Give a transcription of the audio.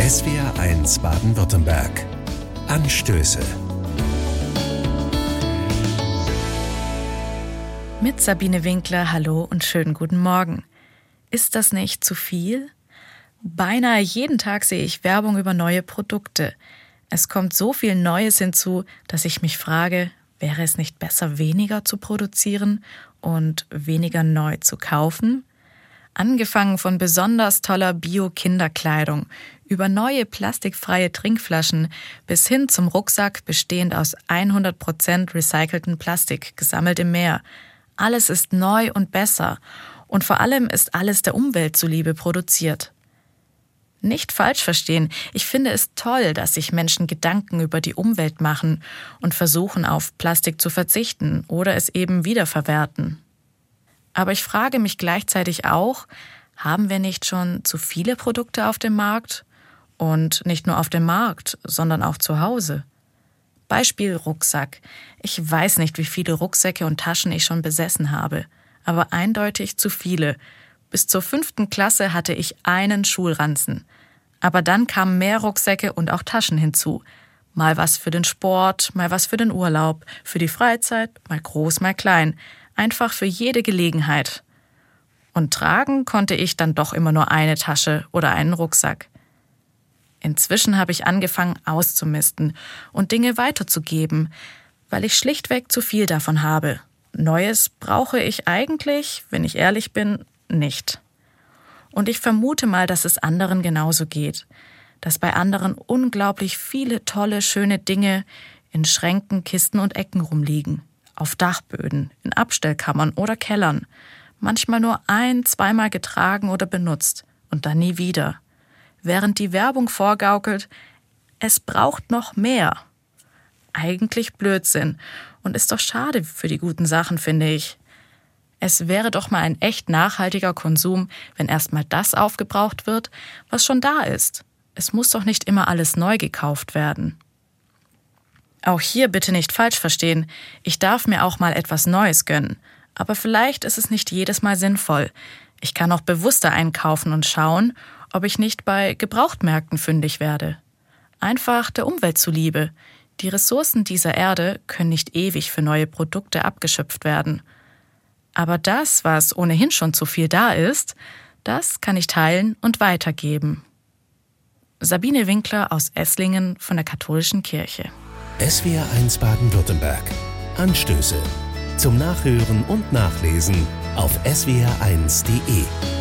SWR1 Baden-Württemberg. Anstöße. Mit Sabine Winkler, hallo und schönen guten Morgen. Ist das nicht zu viel? Beinahe jeden Tag sehe ich Werbung über neue Produkte. Es kommt so viel Neues hinzu, dass ich mich frage, wäre es nicht besser, weniger zu produzieren und weniger neu zu kaufen? Angefangen von besonders toller Bio-Kinderkleidung über neue plastikfreie Trinkflaschen bis hin zum Rucksack bestehend aus 100% recycelten Plastik, gesammelt im Meer. Alles ist neu und besser und vor allem ist alles der Umwelt zuliebe produziert. Nicht falsch verstehen, ich finde es toll, dass sich Menschen Gedanken über die Umwelt machen und versuchen, auf Plastik zu verzichten oder es eben wiederverwerten. Aber ich frage mich gleichzeitig auch, haben wir nicht schon zu viele Produkte auf dem Markt? Und nicht nur auf dem Markt, sondern auch zu Hause. Beispiel Rucksack. Ich weiß nicht, wie viele Rucksäcke und Taschen ich schon besessen habe, aber eindeutig zu viele. Bis zur fünften Klasse hatte ich einen Schulranzen. Aber dann kamen mehr Rucksäcke und auch Taschen hinzu. Mal was für den Sport, mal was für den Urlaub, für die Freizeit, mal groß, mal klein einfach für jede Gelegenheit. Und tragen konnte ich dann doch immer nur eine Tasche oder einen Rucksack. Inzwischen habe ich angefangen auszumisten und Dinge weiterzugeben, weil ich schlichtweg zu viel davon habe. Neues brauche ich eigentlich, wenn ich ehrlich bin, nicht. Und ich vermute mal, dass es anderen genauso geht, dass bei anderen unglaublich viele tolle, schöne Dinge in Schränken, Kisten und Ecken rumliegen auf Dachböden, in Abstellkammern oder Kellern, manchmal nur ein, zweimal getragen oder benutzt und dann nie wieder. Während die Werbung vorgaukelt, es braucht noch mehr. Eigentlich Blödsinn und ist doch schade für die guten Sachen, finde ich. Es wäre doch mal ein echt nachhaltiger Konsum, wenn erstmal das aufgebraucht wird, was schon da ist. Es muss doch nicht immer alles neu gekauft werden. Auch hier bitte nicht falsch verstehen. Ich darf mir auch mal etwas Neues gönnen. Aber vielleicht ist es nicht jedes Mal sinnvoll. Ich kann auch bewusster einkaufen und schauen, ob ich nicht bei Gebrauchtmärkten fündig werde. Einfach der Umwelt zuliebe. Die Ressourcen dieser Erde können nicht ewig für neue Produkte abgeschöpft werden. Aber das, was ohnehin schon zu viel da ist, das kann ich teilen und weitergeben. Sabine Winkler aus Esslingen von der Katholischen Kirche. SWR1 Baden-Württemberg. Anstöße. Zum Nachhören und Nachlesen auf swr1.de.